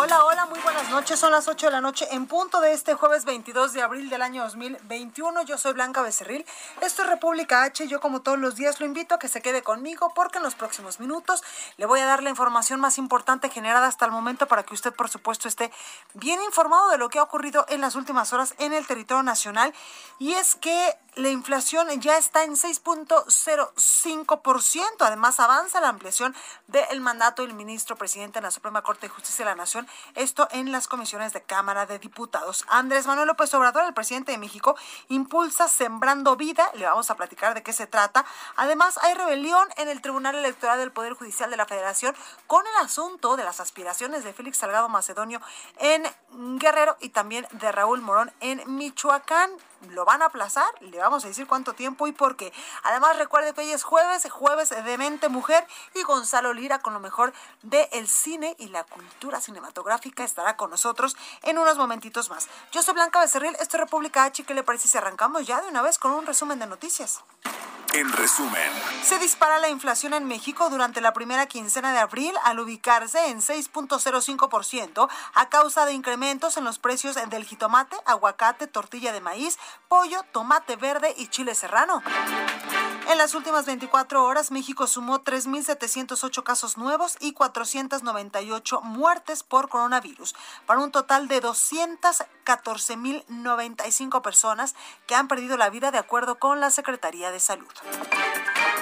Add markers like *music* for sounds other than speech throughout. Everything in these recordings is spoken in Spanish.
Hola, hola, muy buenas noches. Son las 8 de la noche en punto de este jueves 22 de abril del año 2021. Yo soy Blanca Becerril. Esto es República H. Yo como todos los días lo invito a que se quede conmigo porque en los próximos minutos le voy a dar la información más importante generada hasta el momento para que usted por supuesto esté bien informado de lo que ha ocurrido en las últimas horas en el territorio nacional. Y es que la inflación ya está en 6.05%. Además, avanza la ampliación del mandato del ministro presidente en la Suprema Corte de Justicia de la Nación. Esto en las comisiones de Cámara de Diputados. Andrés Manuel López Obrador, el presidente de México, impulsa Sembrando Vida. Le vamos a platicar de qué se trata. Además, hay rebelión en el Tribunal Electoral del Poder Judicial de la Federación con el asunto de las aspiraciones de Félix Salgado Macedonio en Guerrero y también de Raúl Morón en Michoacán lo van a aplazar, le vamos a decir cuánto tiempo y por qué. Además, recuerde que hoy es jueves, jueves de Mente Mujer y Gonzalo Lira con lo mejor del cine y la cultura cinematográfica estará con nosotros en unos momentitos más. Yo soy Blanca Becerril, esto es República H, ¿qué le parece si arrancamos ya de una vez con un resumen de noticias? En resumen, Se dispara la inflación en México durante la primera quincena de abril al ubicarse en 6.05% a causa de incrementos en los precios del jitomate, aguacate, tortilla de maíz, pollo, tomate verde y chile serrano. En las últimas 24 horas, México sumó 3.708 casos nuevos y 498 muertes por coronavirus, para un total de 214.095 personas que han perdido la vida de acuerdo con la Secretaría de Salud.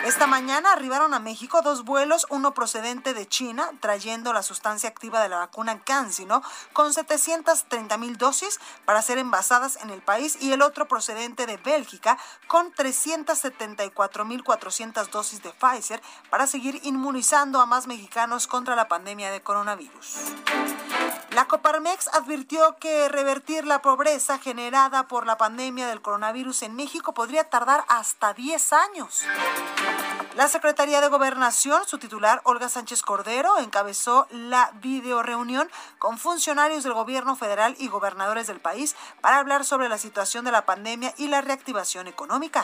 Esta mañana arribaron a México dos vuelos, uno procedente de China, trayendo la sustancia activa de la vacuna CanSino, con 730 mil dosis para ser envasadas en el país, y el otro procedente de Bélgica, con 374 mil 400 dosis de Pfizer para seguir inmunizando a más mexicanos contra la pandemia de coronavirus. La Coparmex advirtió que revertir la pobreza generada por la pandemia del coronavirus en México podría tardar hasta 10 años. Bye. La Secretaría de Gobernación, su titular Olga Sánchez Cordero, encabezó la videoreunión con funcionarios del gobierno federal y gobernadores del país para hablar sobre la situación de la pandemia y la reactivación económica.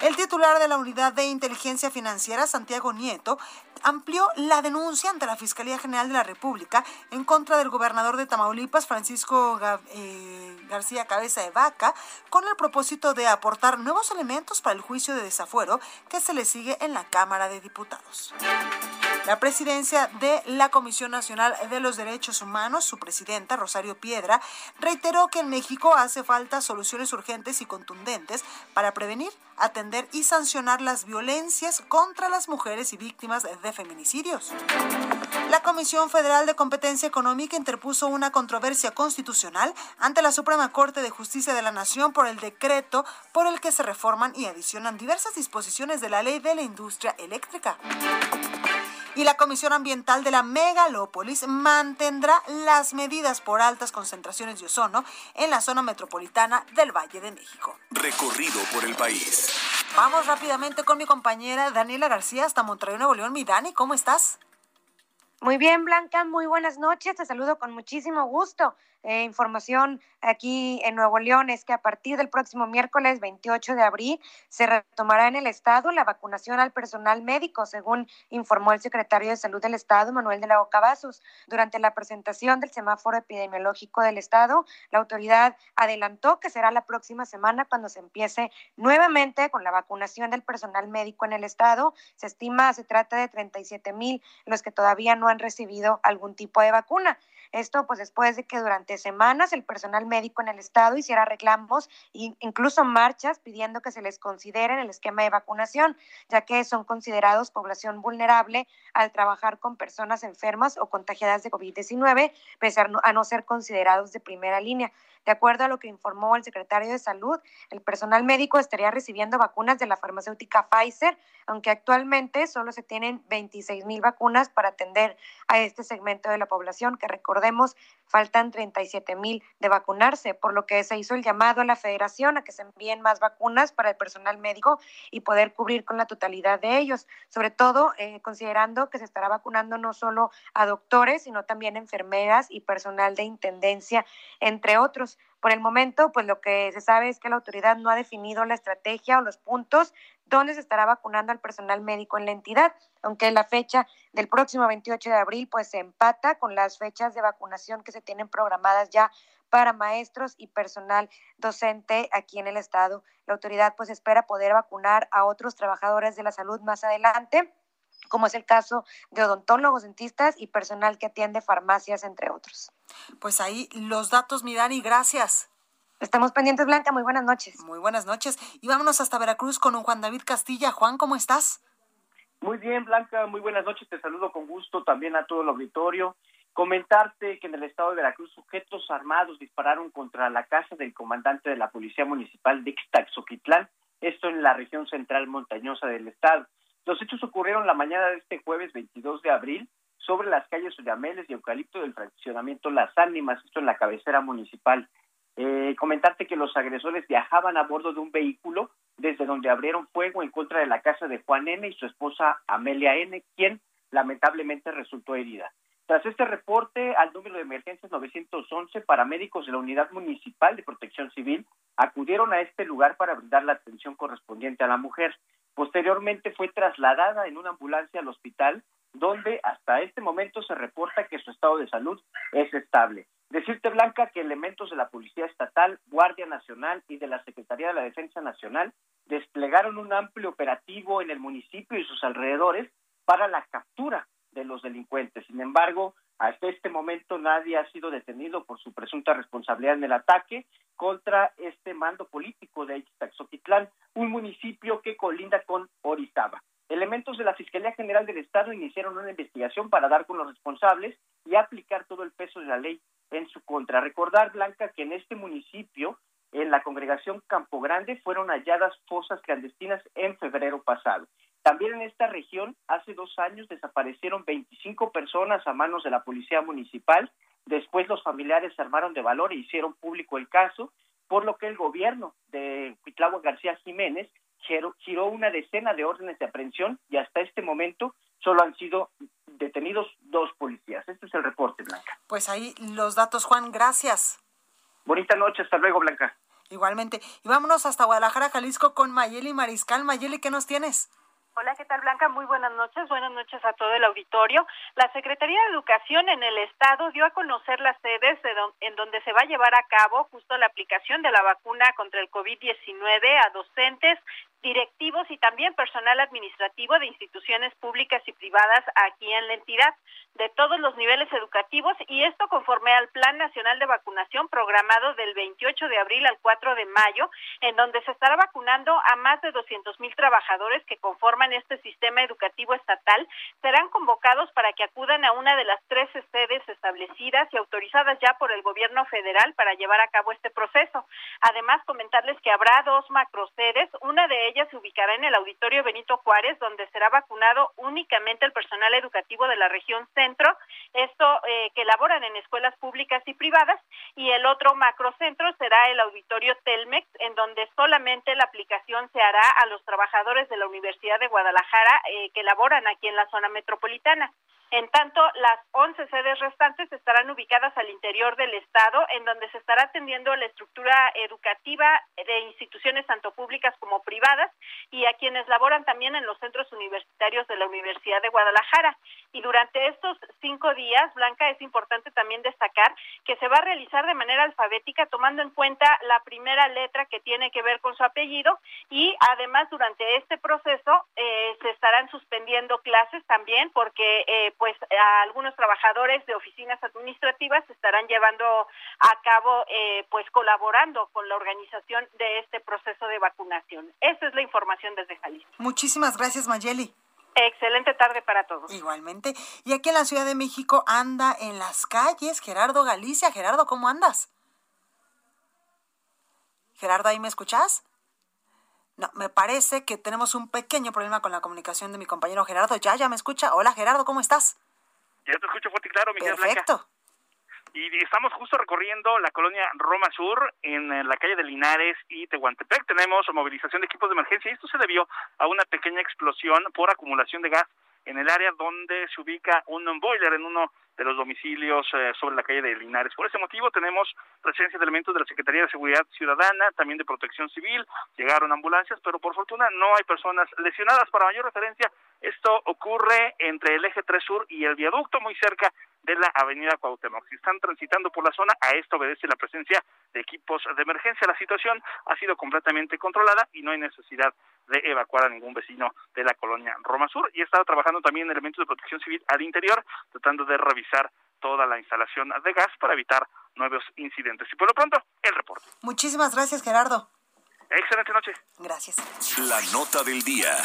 El titular de la Unidad de Inteligencia Financiera, Santiago Nieto, amplió la denuncia ante la Fiscalía General de la República en contra del gobernador de Tamaulipas, Francisco eh, García Cabeza de Vaca, con el propósito de aportar nuevos elementos para el juicio de desafuero que se le sigue en la Cámara de Diputados. La presidencia de la Comisión Nacional de los Derechos Humanos, su presidenta Rosario Piedra, reiteró que en México hace falta soluciones urgentes y contundentes para prevenir, atender y sancionar las violencias contra las mujeres y víctimas de feminicidios. La Comisión Federal de Competencia Económica interpuso una controversia constitucional ante la Suprema Corte de Justicia de la Nación por el decreto por el que se reforman y adicionan diversas disposiciones de la Ley de la Industria Eléctrica y la Comisión Ambiental de la Megalópolis mantendrá las medidas por altas concentraciones de ozono en la zona metropolitana del Valle de México. recorrido por el país. Vamos rápidamente con mi compañera Daniela García hasta Monterrey, Nuevo León. Mi Dani, ¿cómo estás? Muy bien, Blanca, muy buenas noches. Te saludo con muchísimo gusto. Eh, información aquí en Nuevo León es que a partir del próximo miércoles 28 de abril se retomará en el Estado la vacunación al personal médico, según informó el secretario de Salud del Estado, Manuel de la Boca Vasos. Durante la presentación del semáforo epidemiológico del Estado, la autoridad adelantó que será la próxima semana cuando se empiece nuevamente con la vacunación del personal médico en el Estado. Se estima, se trata de 37 mil los que todavía no han recibido algún tipo de vacuna. Esto pues después de que durante semanas el personal médico en el estado hiciera reclamos e incluso marchas pidiendo que se les considere en el esquema de vacunación, ya que son considerados población vulnerable al trabajar con personas enfermas o contagiadas de COVID-19, pese a no ser considerados de primera línea. De acuerdo a lo que informó el secretario de Salud, el personal médico estaría recibiendo vacunas de la farmacéutica Pfizer, aunque actualmente solo se tienen 26 mil vacunas para atender a este segmento de la población, que recordemos faltan 37 mil de vacunarse, por lo que se hizo el llamado a la federación a que se envíen más vacunas para el personal médico y poder cubrir con la totalidad de ellos, sobre todo eh, considerando que se estará vacunando no solo a doctores, sino también enfermeras y personal de intendencia, entre otros. Por el momento, pues lo que se sabe es que la autoridad no ha definido la estrategia o los puntos donde se estará vacunando al personal médico en la entidad, aunque la fecha del próximo 28 de abril pues se empata con las fechas de vacunación que se tienen programadas ya para maestros y personal docente aquí en el estado. La autoridad pues espera poder vacunar a otros trabajadores de la salud más adelante como es el caso de odontólogos, dentistas y personal que atiende farmacias, entre otros. Pues ahí los datos, Mirani, gracias. Estamos pendientes, Blanca. Muy buenas noches. Muy buenas noches. Y vámonos hasta Veracruz con un Juan David Castilla. Juan, ¿cómo estás? Muy bien, Blanca. Muy buenas noches. Te saludo con gusto también a todo el auditorio. Comentarte que en el estado de Veracruz sujetos armados dispararon contra la casa del comandante de la Policía Municipal de Ixtaxoquitlán, esto en la región central montañosa del estado. Los hechos ocurrieron la mañana de este jueves 22 de abril sobre las calles Ullameles y Eucalipto del fraccionamiento Las Ánimas, esto en la cabecera municipal. Eh, comentarte que los agresores viajaban a bordo de un vehículo desde donde abrieron fuego en contra de la casa de Juan N. y su esposa Amelia N., quien lamentablemente resultó herida. Tras este reporte al número de emergencias 911, paramédicos de la Unidad Municipal de Protección Civil acudieron a este lugar para brindar la atención correspondiente a la mujer. Posteriormente fue trasladada en una ambulancia al hospital, donde hasta este momento se reporta que su estado de salud es estable. Decirte, Blanca, que elementos de la Policía Estatal, Guardia Nacional y de la Secretaría de la Defensa Nacional desplegaron un amplio operativo en el municipio y sus alrededores para la captura de los delincuentes. Sin embargo, hasta este momento nadie ha sido detenido por su presunta responsabilidad en el ataque contra este mando político de Ixtaxoquitlán, un municipio que colinda con Orizaba. Elementos de la Fiscalía General del Estado iniciaron una investigación para dar con los responsables y aplicar todo el peso de la ley en su contra. Recordar, Blanca, que en este municipio, en la congregación Campo Grande, fueron halladas fosas clandestinas en febrero pasado. También en esta región, hace dos años desaparecieron 25 personas a manos de la Policía Municipal. Después los familiares se armaron de valor e hicieron público el caso, por lo que el gobierno de Cuitlagua García Jiménez giró una decena de órdenes de aprehensión y hasta este momento solo han sido detenidos dos policías. Este es el reporte, Blanca. Pues ahí los datos, Juan, gracias. Bonita noche, hasta luego, Blanca. Igualmente. Y vámonos hasta Guadalajara, Jalisco, con Mayeli Mariscal. Mayeli, ¿qué nos tienes? Hola, ¿qué tal Blanca? Muy buenas noches. Buenas noches a todo el auditorio. La Secretaría de Educación en el Estado dio a conocer las sedes en donde se va a llevar a cabo justo la aplicación de la vacuna contra el COVID-19 a docentes, directivos y también personal administrativo de instituciones públicas y privadas aquí en la entidad de todos los niveles educativos y esto conforme al Plan Nacional de Vacunación programado del 28 de abril al 4 de mayo, en donde se estará vacunando a más de 200 mil trabajadores que conforman este sistema educativo estatal, serán convocados para que acudan a una de las tres sedes establecidas y autorizadas ya por el gobierno federal para llevar a cabo este proceso. Además, comentarles que habrá dos macrosedes, una de ellas ella se ubicará en el Auditorio Benito Juárez, donde será vacunado únicamente el personal educativo de la región centro, esto eh, que laboran en escuelas públicas y privadas, y el otro macrocentro será el Auditorio Telmex, en donde solamente la aplicación se hará a los trabajadores de la Universidad de Guadalajara eh, que laboran aquí en la zona metropolitana. En tanto, las 11 sedes restantes estarán ubicadas al interior del Estado, en donde se estará atendiendo la estructura educativa de instituciones tanto públicas como privadas y a quienes laboran también en los centros universitarios de la Universidad de Guadalajara. Y durante estos cinco días, Blanca, es importante también destacar que se va a realizar de manera alfabética, tomando en cuenta la primera letra que tiene que ver con su apellido y además durante este proceso eh, se estarán suspendiendo clases también porque eh, pues algunos trabajadores de oficinas administrativas estarán llevando a cabo, eh, pues colaborando con la organización de este proceso de vacunación. Esa es la información desde Jalisco. Muchísimas gracias, Mayeli. Excelente tarde para todos. Igualmente. Y aquí en la Ciudad de México anda en las calles Gerardo Galicia. Gerardo, ¿cómo andas? Gerardo, ¿ahí me escuchas? No, me parece que tenemos un pequeño problema con la comunicación de mi compañero Gerardo. Ya, ya me escucha. Hola Gerardo, ¿cómo estás? Ya te escucho fuerte y claro, mi Perfecto. Y estamos justo recorriendo la colonia Roma Sur, en la calle de Linares y Tehuantepec. Tenemos movilización de equipos de emergencia y esto se debió a una pequeña explosión por acumulación de gas en el área donde se ubica un boiler en uno de los domicilios eh, sobre la calle de Linares. Por ese motivo tenemos presencia de elementos de la Secretaría de Seguridad Ciudadana, también de Protección Civil, llegaron ambulancias, pero por fortuna no hay personas lesionadas. Para mayor referencia, esto ocurre entre el eje 3 Sur y el viaducto, muy cerca de la avenida Cuauhtémoc. Si están transitando por la zona, a esto obedece la presencia de equipos de emergencia. La situación ha sido completamente controlada y no hay necesidad de evacuar a ningún vecino de la colonia Roma Sur y está trabajando también elementos de protección civil al interior, tratando de revisar toda la instalación de gas para evitar nuevos incidentes. Y por lo pronto, el reporte. Muchísimas gracias, Gerardo. Excelente noche. Gracias. La nota del día.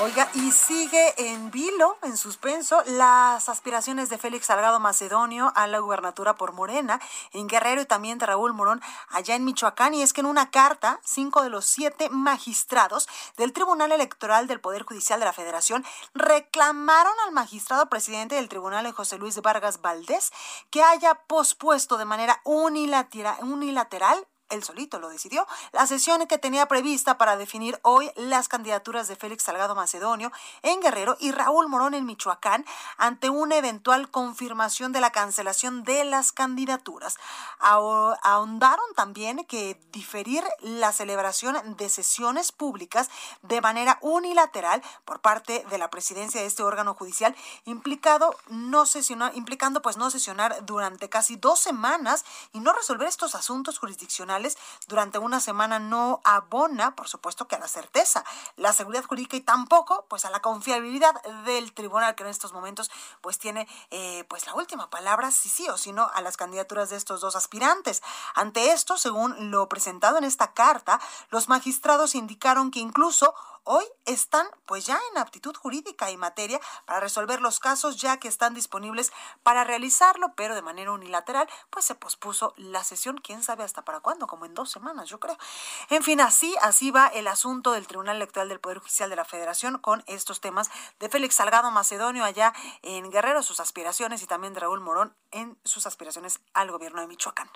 Oiga, y sigue en vilo, en suspenso, las aspiraciones de Félix Salgado Macedonio a la gubernatura por Morena, en Guerrero y también de Raúl Morón allá en Michoacán. Y es que en una carta, cinco de los siete magistrados del Tribunal Electoral del Poder Judicial de la Federación reclamaron al magistrado presidente del tribunal, José Luis Vargas Valdés, que haya pospuesto de manera unilateral él solito lo decidió, la sesión que tenía prevista para definir hoy las candidaturas de Félix Salgado Macedonio en Guerrero y Raúl Morón en Michoacán ante una eventual confirmación de la cancelación de las candidaturas. Ahondaron también que diferir la celebración de sesiones públicas de manera unilateral por parte de la presidencia de este órgano judicial implicado no sesionar, implicando pues no sesionar durante casi dos semanas y no resolver estos asuntos jurisdiccionales durante una semana no abona, por supuesto que a la certeza, la seguridad jurídica y tampoco pues a la confiabilidad del tribunal que en estos momentos pues tiene eh, pues la última palabra, si sí o si no, a las candidaturas de estos dos aspirantes. Ante esto, según lo presentado en esta carta, los magistrados indicaron que incluso hoy están pues ya en aptitud jurídica y materia para resolver los casos ya que están disponibles para realizarlo, pero de manera unilateral pues se pospuso la sesión, quién sabe hasta para cuándo, como en dos semanas yo creo. En fin, así, así va el asunto del Tribunal Electoral del Poder Judicial de la Federación con estos temas de Félix Salgado Macedonio allá en Guerrero, sus aspiraciones y también de Raúl Morón en sus aspiraciones al gobierno de Michoacán.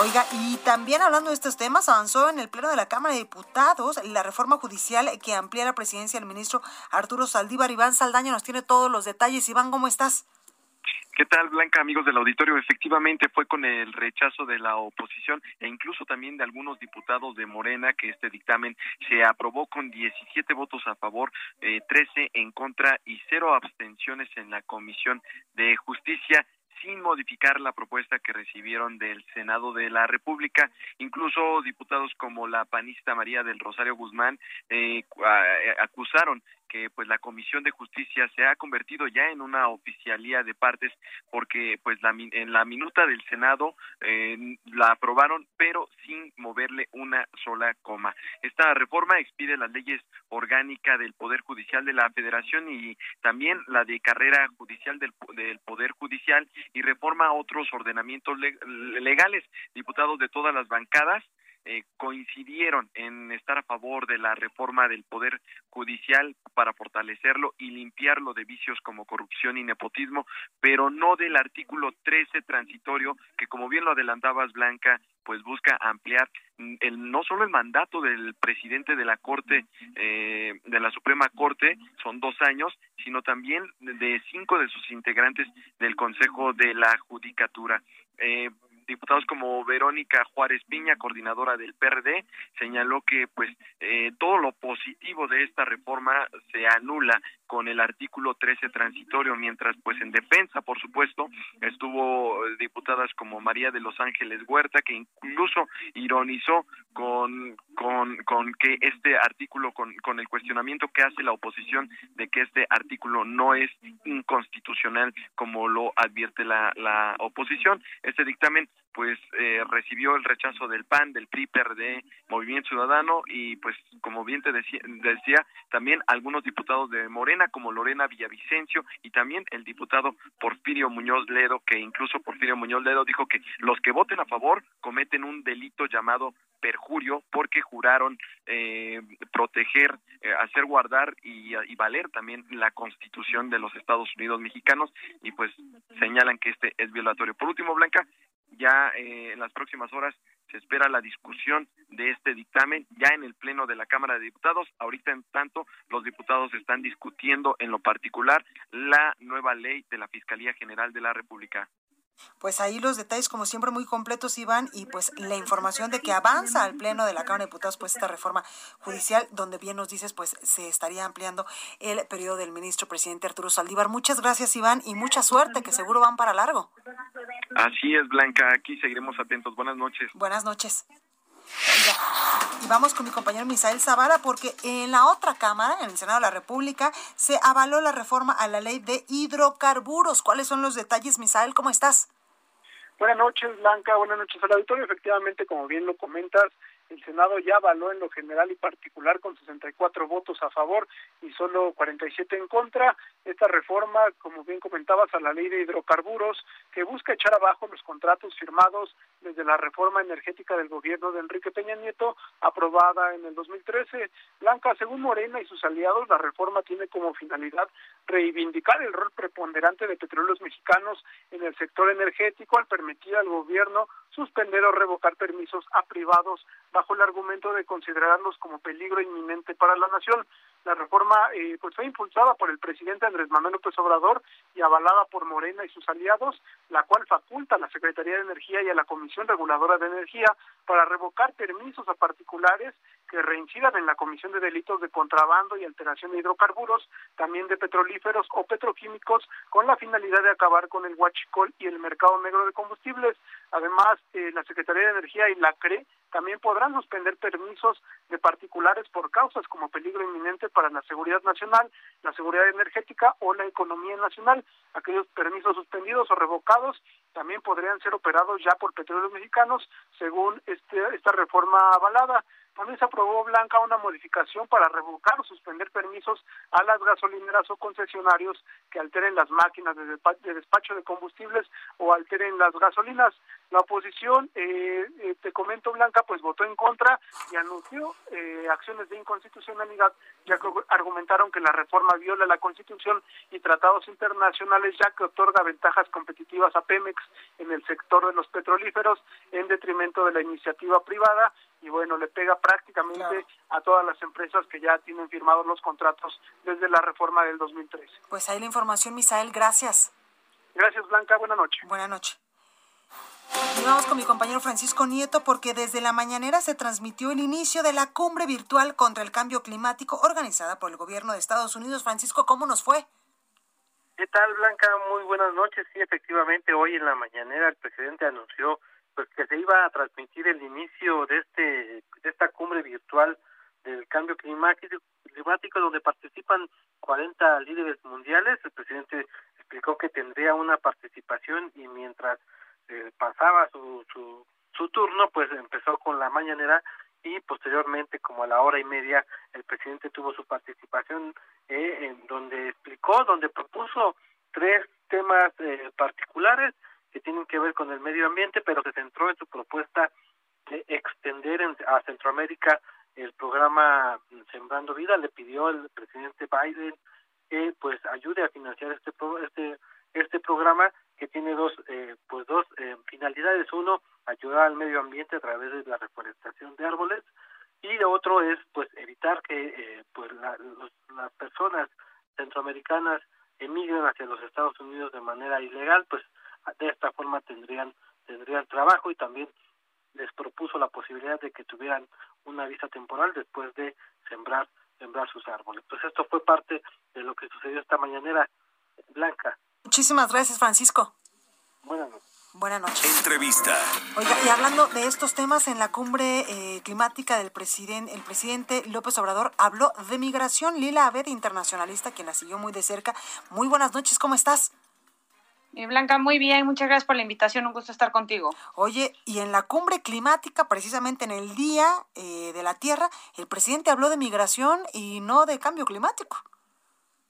Oiga, y también hablando de estos temas, avanzó en el Pleno de la Cámara de Diputados la reforma judicial que amplía la presidencia del ministro Arturo Saldívar. Iván Saldaña nos tiene todos los detalles. Iván, ¿cómo estás? ¿Qué tal, Blanca, amigos del auditorio? Efectivamente fue con el rechazo de la oposición e incluso también de algunos diputados de Morena que este dictamen se aprobó con 17 votos a favor, eh, 13 en contra y cero abstenciones en la Comisión de Justicia sin modificar la propuesta que recibieron del Senado de la República. Incluso diputados como la panista María del Rosario Guzmán eh, eh acusaron que pues la Comisión de Justicia se ha convertido ya en una oficialía de partes porque pues la, en la minuta del Senado eh, la aprobaron pero sin moverle una sola coma. Esta reforma expide las leyes orgánicas del Poder Judicial de la Federación y también la de carrera judicial del, del Poder Judicial y reforma otros ordenamientos legales. Diputados de todas las bancadas eh, coincidieron en estar a favor de la reforma del Poder Judicial para fortalecerlo y limpiarlo de vicios como corrupción y nepotismo, pero no del artículo 13 transitorio que, como bien lo adelantabas, Blanca, pues busca ampliar el, no solo el mandato del presidente de la Corte, eh, de la Suprema Corte, son dos años, sino también de cinco de sus integrantes del Consejo de la Judicatura. Eh, diputados como Verónica Juárez Piña, coordinadora del PRD, señaló que pues eh, todo lo positivo de esta reforma se anula con el artículo 13 transitorio, mientras pues en defensa, por supuesto, estuvo diputadas como María de los Ángeles Huerta, que incluso ironizó con, con, con que este artículo, con, con el cuestionamiento que hace la oposición de que este artículo no es inconstitucional como lo advierte la, la oposición. Este dictamen pues eh, recibió el rechazo del PAN, del PRI, PRD, Movimiento Ciudadano y pues como bien te decía, decía, también algunos diputados de Morena como Lorena Villavicencio y también el diputado Porfirio Muñoz Ledo que incluso Porfirio Muñoz Ledo dijo que los que voten a favor cometen un delito llamado perjurio porque juraron eh, proteger, eh, hacer guardar y, y, valer también la constitución de los Estados Unidos mexicanos y pues señalan que este es violatorio. Por último, Blanca, ya eh, en las próximas horas se espera la discusión de este dictamen ya en el Pleno de la Cámara de Diputados. Ahorita, en tanto, los diputados están discutiendo en lo particular la nueva ley de la Fiscalía General de la República. Pues ahí los detalles, como siempre, muy completos, Iván, y pues la información de que avanza al Pleno de la Cámara de Diputados, pues esta reforma judicial, donde bien nos dices, pues se estaría ampliando el periodo del ministro presidente Arturo Saldívar. Muchas gracias, Iván, y mucha suerte, que seguro van para largo. Así es, Blanca, aquí seguiremos atentos. Buenas noches. Buenas noches. Y vamos con mi compañero Misael Zavala porque en la otra Cámara, en el Senado de la República, se avaló la reforma a la ley de hidrocarburos. ¿Cuáles son los detalles, Misael? ¿Cómo estás? Buenas noches, Blanca. Buenas noches al auditorio. Efectivamente, como bien lo comentas, el Senado ya avaló en lo general y particular con 64 votos a favor y solo 47 en contra esta reforma, como bien comentabas, a la ley de hidrocarburos que busca echar abajo los contratos firmados desde la reforma energética del gobierno de Enrique Peña Nieto, aprobada en el 2013. Blanca, según Morena y sus aliados, la reforma tiene como finalidad reivindicar el rol preponderante de petróleos mexicanos en el sector energético al permitir al gobierno suspender o revocar permisos a privados bajo el argumento de considerarlos como peligro inminente para la nación. La reforma eh, pues fue impulsada por el presidente Andrés Manuel López Obrador y avalada por Morena y sus aliados, la cual faculta a la Secretaría de Energía y a la Comisión Reguladora de Energía para revocar permisos a particulares que reincidan en la comisión de delitos de contrabando y alteración de hidrocarburos, también de petrolíferos o petroquímicos, con la finalidad de acabar con el huachicol y el mercado negro de combustibles. Además, eh, la Secretaría de Energía y la CRE también podrán suspender permisos de particulares por causas como peligro inminente para la seguridad nacional, la seguridad energética o la economía nacional. Aquellos permisos suspendidos o revocados también podrían ser operados ya por petróleos mexicanos, según este, esta reforma avalada. También se aprobó, Blanca, una modificación para revocar o suspender permisos a las gasolineras o concesionarios que alteren las máquinas de, despacho de combustibles o alteren las gasolinas. La oposición, eh, eh, te comento, Blanca, pues votó en contra y anunció eh, acciones de inconstitucionalidad, ya que argumentaron que la reforma viola la Constitución y tratados internacionales, ya que otorga ventajas competitivas a Pemex en el sector de los petrolíferos en detrimento de la iniciativa privada y bueno, le pega prácticamente a todas las empresas que ya tienen firmados los contratos desde la reforma del 2013. Pues ahí la información, Misael, gracias. Gracias, Blanca, buena noche. Buena noche. Vamos con mi compañero Francisco Nieto porque desde la mañanera se transmitió el inicio de la cumbre virtual contra el cambio climático organizada por el gobierno de Estados Unidos. Francisco, ¿cómo nos fue? ¿Qué tal, Blanca? Muy buenas noches. Sí, efectivamente, hoy en la mañanera el presidente anunció pues que se iba a transmitir el inicio de este de esta cumbre virtual del cambio climático climático donde participan 40 líderes mundiales el presidente explicó que tendría una participación y mientras eh, pasaba su, su su turno pues empezó con la mañanera y posteriormente como a la hora y media el presidente tuvo su participación eh, en donde explicó donde propuso tres temas eh, particulares que tienen que ver con el medio ambiente, pero se centró en su propuesta de extender a Centroamérica el programa Sembrando Vida. Le pidió el presidente Biden que pues ayude a financiar este este este programa que tiene dos eh, pues dos eh, finalidades. Uno, ayudar al medio ambiente a través de la reforestación de árboles y otro es pues evitar que eh, pues las personas centroamericanas emigren hacia los Estados Unidos de manera ilegal, pues de esta forma tendrían tendrían trabajo y también les propuso la posibilidad de que tuvieran una visa temporal después de sembrar sembrar sus árboles. Pues esto fue parte de lo que sucedió esta mañanera blanca. Muchísimas gracias, Francisco. Buenas noches. Buenas noches. Entrevista. Oiga, y hablando de estos temas, en la cumbre eh, climática del presidente, el presidente López Obrador habló de migración. Lila Abed, internacionalista, quien la siguió muy de cerca. Muy buenas noches, ¿cómo estás? Mi Blanca, muy bien, muchas gracias por la invitación, un gusto estar contigo. Oye, y en la cumbre climática, precisamente en el Día eh, de la Tierra, el presidente habló de migración y no de cambio climático.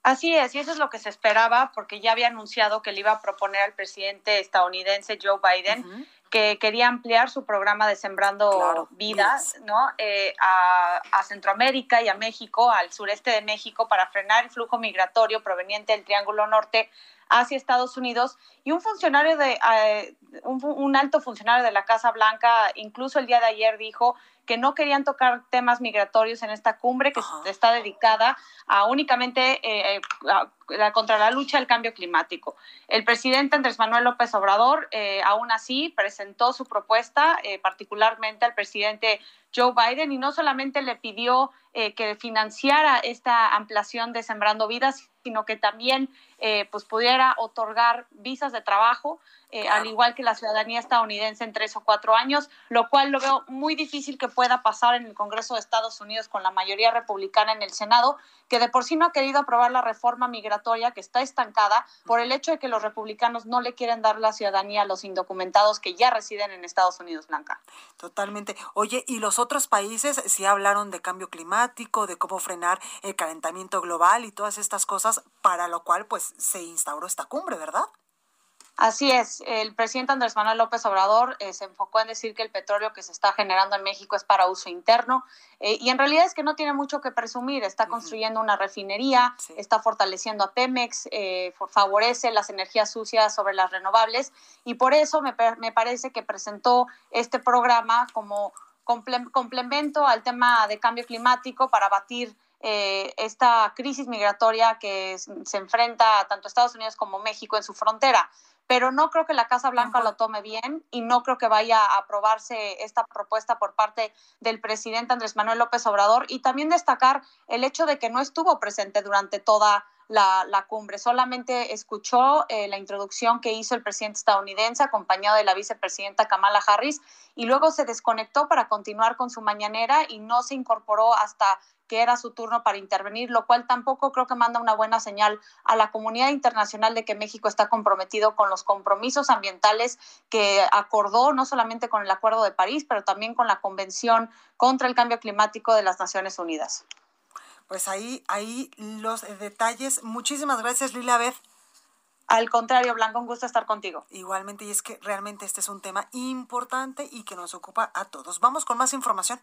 Así es, y eso es lo que se esperaba, porque ya había anunciado que le iba a proponer al presidente estadounidense Joe Biden que quería ampliar su programa de Sembrando Vidas, ¿no? Eh, a, a, Centroamérica y a México, al sureste de México, para frenar el flujo migratorio proveniente del Triángulo Norte hacia Estados Unidos. Y un funcionario de eh, un, un, alto funcionario de la Casa Blanca incluso el día de ayer dijo que no querían tocar temas migratorios en esta cumbre que Ajá. está dedicada a únicamente eh, a, contra la lucha del cambio climático. El presidente Andrés Manuel López Obrador eh, aún así presentó su propuesta eh, particularmente al presidente Joe Biden y no solamente le pidió eh, que financiara esta ampliación de Sembrando Vidas, sino que también eh, pues pudiera otorgar visas de trabajo, eh, claro. al igual que la ciudadanía estadounidense en tres o cuatro años, lo cual lo veo muy difícil que pueda pasar en el Congreso de Estados Unidos con la mayoría republicana en el Senado, que de por sí no ha querido aprobar la reforma migratoria que está estancada por el hecho de que los republicanos no le quieren dar la ciudadanía a los indocumentados que ya residen en Estados Unidos, Blanca. Totalmente. Oye, ¿y los otros países sí hablaron de cambio climático, de cómo frenar el calentamiento global y todas estas cosas, para lo cual pues se instauró esta cumbre, ¿verdad? Así es, el presidente Andrés Manuel López Obrador eh, se enfocó en decir que el petróleo que se está generando en México es para uso interno eh, y en realidad es que no tiene mucho que presumir, está construyendo una refinería, sí. está fortaleciendo a Pemex, eh, favorece las energías sucias sobre las renovables y por eso me, me parece que presentó este programa como complemento al tema de cambio climático para batir eh, esta crisis migratoria que se enfrenta tanto Estados Unidos como México en su frontera. Pero no creo que la Casa Blanca lo tome bien y no creo que vaya a aprobarse esta propuesta por parte del presidente Andrés Manuel López Obrador y también destacar el hecho de que no estuvo presente durante toda la, cumbre. Solamente escuchó eh, la introducción que hizo el presidente estadounidense acompañado de la vicepresidenta Kamala Harris y luego se desconectó para continuar con su mañanera y no se incorporó hasta que era su turno para intervenir, lo cual tampoco creo que manda una buena señal a la comunidad internacional de que México está comprometido con los compromisos ambientales que acordó no solamente con el Acuerdo de París, pero también con la Convención contra el Cambio Climático de las Naciones Unidas. Pues ahí, ahí los detalles. Muchísimas gracias, Lila Beth. Al contrario, Blanco, un gusto estar contigo. Igualmente, y es que realmente este es un tema importante y que nos ocupa a todos. Vamos con más información.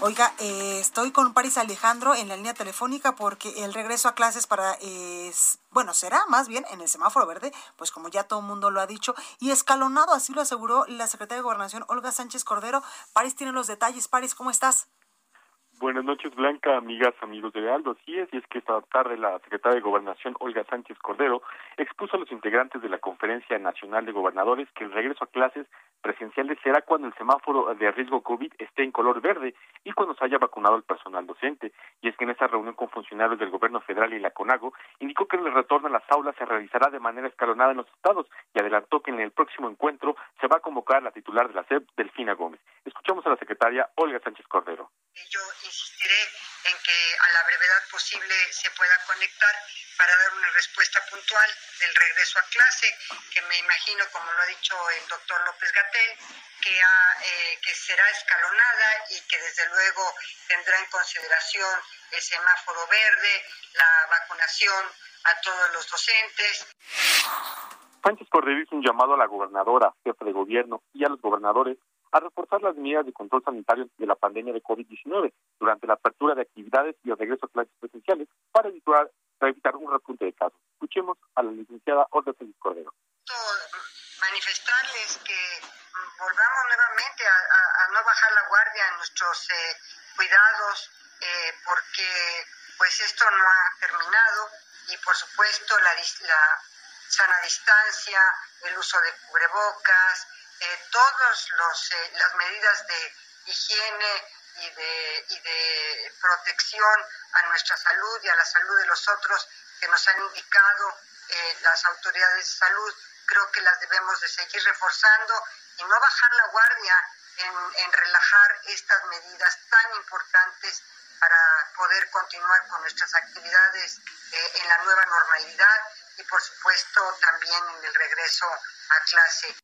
Oiga, eh, estoy con Paris Alejandro en la línea telefónica porque el regreso a clases para, eh, bueno, será más bien en el semáforo verde, pues como ya todo el mundo lo ha dicho, y escalonado, así lo aseguró la secretaria de Gobernación, Olga Sánchez Cordero. Paris tiene los detalles. Paris, ¿cómo estás? Buenas noches, Blanca, amigas, amigos de Aldo. Así es, y es que esta tarde la secretaria de Gobernación, Olga Sánchez Cordero, expuso a los integrantes de la Conferencia Nacional de Gobernadores que el regreso a clases presenciales será cuando el semáforo de riesgo COVID esté en color verde y cuando se haya vacunado el personal docente. Y es que en esta reunión con funcionarios del gobierno federal y la CONAGO indicó que el retorno a las aulas se realizará de manera escalonada en los estados y adelantó que en el próximo encuentro se va a convocar a la titular de la SEP, Delfina Gómez. Escuchamos a la secretaria Olga Sánchez Cordero. Yo insistiré en que a la brevedad posible se pueda conectar para dar una respuesta puntual del regreso a clase, que me imagino, como lo ha dicho el doctor López Gatel, que, eh, que será escalonada y que desde luego tendrá en consideración el semáforo verde, la vacunación a todos los docentes. Sánchez Cordero hizo un llamado a la gobernadora, jefe de gobierno y a los gobernadores a reforzar las medidas de control sanitario de la pandemia de COVID-19 durante la apertura de actividades y el regreso a clases presenciales para evitar, para evitar un repunte de casos. Escuchemos a la licenciada Olga Félix Cordero. Manifestarles que volvamos nuevamente a, a, a no bajar la guardia en nuestros eh, cuidados eh, porque pues esto no ha terminado y por supuesto la, la sana distancia, el uso de cubrebocas, eh, todas las medidas de higiene y de, y de protección a nuestra salud y a la salud de los otros que nos han indicado las autoridades de salud, creo que las debemos de seguir reforzando y no bajar la guardia en, relajar estas medidas tan importantes para poder continuar con nuestras actividades eh, en la nueva normalidad y por supuesto también en el regreso a clase.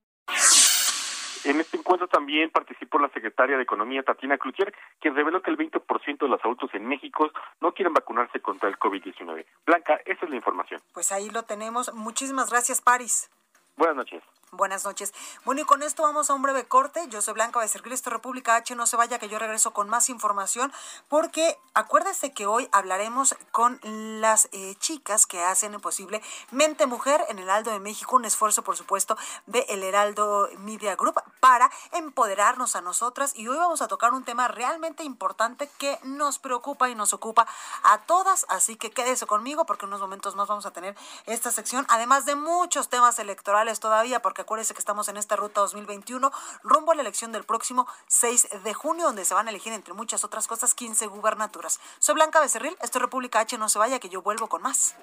En este encuentro también participó la secretaria de Economía, Tatiana Cloutier, quien reveló que el 20% de los adultos en México no quieren vacunarse contra el COVID-19. Blanca, esa es la información. Pues ahí lo tenemos. Muchísimas gracias, Paris. Buenas noches. Buenas noches. Bueno, y con esto vamos a un breve corte. Yo soy Blanca Becerril, esto República H. No se vaya, que yo regreso con más información, porque acuérdese que hoy hablaremos con las eh, chicas que hacen posible Mente Mujer en el Heraldo de México, un esfuerzo, por supuesto, de El Heraldo Media Group para empoderarnos a nosotras. Y hoy vamos a tocar un tema realmente importante que nos preocupa y nos ocupa a todas. Así que quédese conmigo, porque en unos momentos más vamos a tener esta sección, además de muchos temas electorales todavía, porque acuérdese que estamos en esta ruta 2021 rumbo a la elección del próximo 6 de junio, donde se van a elegir, entre muchas otras cosas, 15 gubernaturas. Soy Blanca Becerril, esto es República H, no se vaya, que yo vuelvo con más.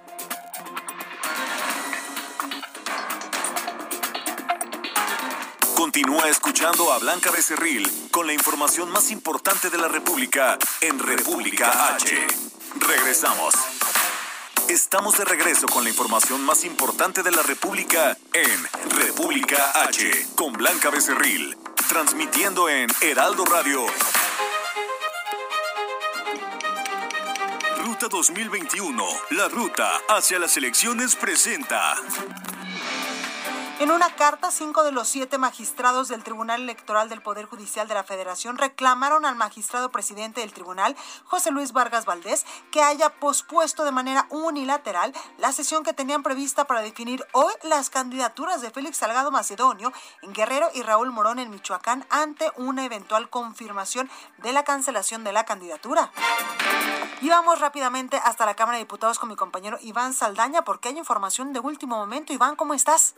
Continúa escuchando a Blanca Becerril con la información más importante de la República en República H. Regresamos. Estamos de regreso con la información más importante de la República en República H, con Blanca Becerril, transmitiendo en Heraldo Radio. Ruta 2021, la ruta hacia las elecciones presenta. En una carta, cinco de los siete magistrados del Tribunal Electoral del Poder Judicial de la Federación reclamaron al magistrado presidente del tribunal, José Luis Vargas Valdés, que haya pospuesto de manera unilateral la sesión que tenían prevista para definir hoy las candidaturas de Félix Salgado Macedonio en Guerrero y Raúl Morón en Michoacán ante una eventual confirmación de la cancelación de la candidatura. Y vamos rápidamente hasta la Cámara de Diputados con mi compañero Iván Saldaña porque hay información de último momento. Iván, ¿cómo estás?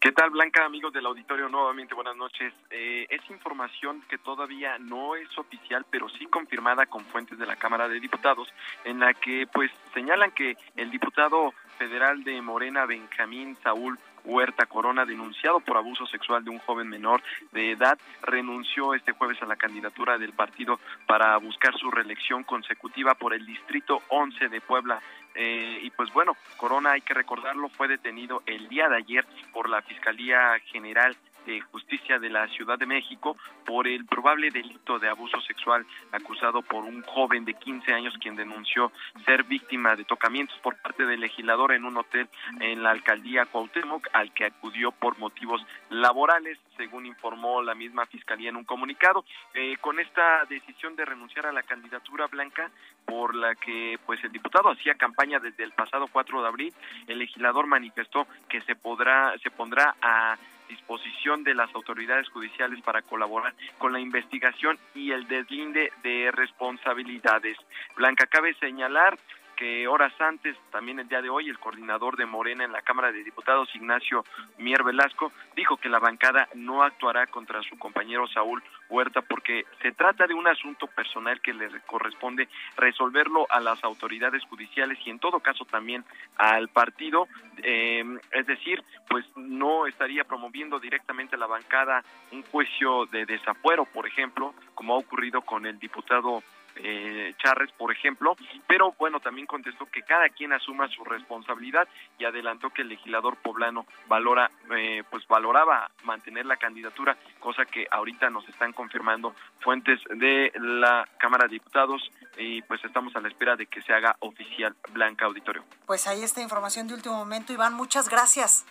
¿Qué tal, Blanca, amigos del auditorio? Nuevamente, buenas noches. Eh, es información que todavía no es oficial, pero sí confirmada con fuentes de la Cámara de Diputados, en la que pues señalan que el diputado federal de Morena, Benjamín Saúl Huerta Corona, denunciado por abuso sexual de un joven menor de edad, renunció este jueves a la candidatura del partido para buscar su reelección consecutiva por el Distrito 11 de Puebla. Eh, y pues bueno, Corona, hay que recordarlo, fue detenido el día de ayer por la Fiscalía General de Justicia de la Ciudad de México por el probable delito de abuso sexual acusado por un joven de 15 años quien denunció ser víctima de tocamientos por parte del legislador en un hotel en la alcaldía Cuauhtémoc al que acudió por motivos laborales, según informó la misma fiscalía en un comunicado. Eh, con esta decisión de renunciar a la candidatura blanca por la que pues el diputado hacía campaña desde el pasado 4 de abril, el legislador manifestó que se podrá se pondrá a disposición de las autoridades judiciales para colaborar con la investigación y el deslinde de responsabilidades. Blanca, cabe señalar que horas antes, también el día de hoy, el coordinador de Morena en la Cámara de Diputados, Ignacio Mier Velasco, dijo que la bancada no actuará contra su compañero Saúl Huerta porque se trata de un asunto personal que le corresponde resolverlo a las autoridades judiciales y en todo caso también al partido. Eh, es decir, pues no estaría promoviendo directamente a la bancada un juicio de desafuero, por ejemplo, como ha ocurrido con el diputado eh, Charres, por ejemplo, pero bueno, también contestó que cada quien asuma su responsabilidad y adelantó que el legislador poblano valora, eh, pues valoraba mantener la candidatura, cosa que ahorita nos están confirmando fuentes de la Cámara de Diputados y pues estamos a la espera de que se haga oficial Blanca Auditorio. Pues ahí está información de último momento, Iván, muchas gracias.